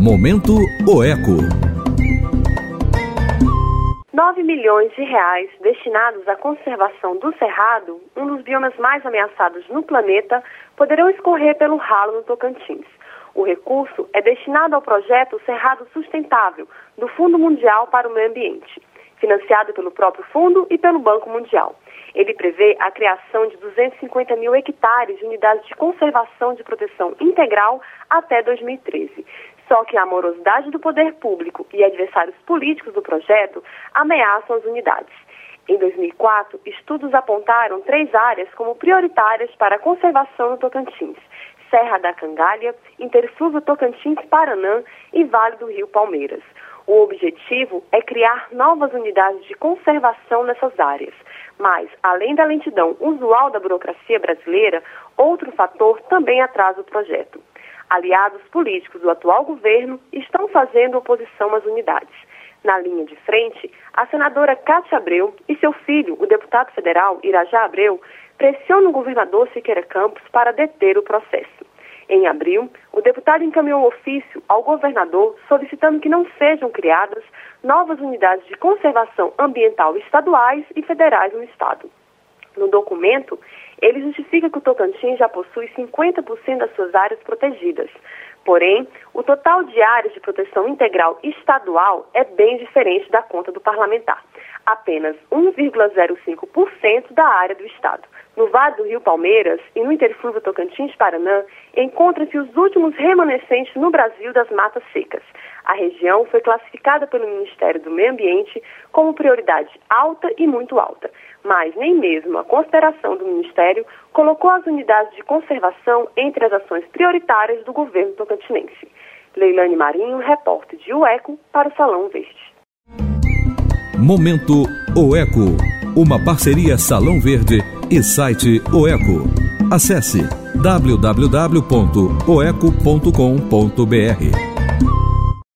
Momento Oeco. 9 milhões de reais destinados à conservação do cerrado, um dos biomas mais ameaçados no planeta, poderão escorrer pelo ralo no Tocantins. O recurso é destinado ao projeto Cerrado Sustentável, do Fundo Mundial para o Meio Ambiente, financiado pelo próprio fundo e pelo Banco Mundial. Ele prevê a criação de 250 mil hectares de unidades de conservação de proteção integral até 2013. Só que a morosidade do poder público e adversários políticos do projeto ameaçam as unidades. Em 2004, estudos apontaram três áreas como prioritárias para a conservação no Tocantins: Serra da Cangalha, Interfluvio Tocantins Paranã e Vale do Rio Palmeiras. O objetivo é criar novas unidades de conservação nessas áreas. Mas, além da lentidão usual da burocracia brasileira, outro fator também atrasa o projeto. Aliados políticos do atual governo estão fazendo oposição às unidades. Na linha de frente, a senadora Cátia Abreu e seu filho, o deputado federal Irajá Abreu, pressionam o governador Siqueira Campos para deter o processo. Em abril, o deputado encaminhou um ofício ao governador solicitando que não sejam criadas novas unidades de conservação ambiental estaduais e federais no estado. No documento, ele justifica que o Tocantins já possui 50% das suas áreas protegidas. Porém, o total de áreas de proteção integral estadual é bem diferente da conta do parlamentar. Apenas 1,05% da área do estado. No Vale do Rio Palmeiras e no Interfluvio Tocantins-Paraná, encontram-se os últimos remanescentes no Brasil das matas secas. A região foi classificada pelo Ministério do Meio Ambiente como prioridade alta e muito alta, mas nem mesmo a consideração do Ministério colocou as unidades de conservação entre as ações prioritárias do governo tocantinense. Leilane Marinho, repórter de UECO, para o Salão Verde. Momento OECO, uma parceria Salão Verde e site OECO. Acesse www.oeco.com.br.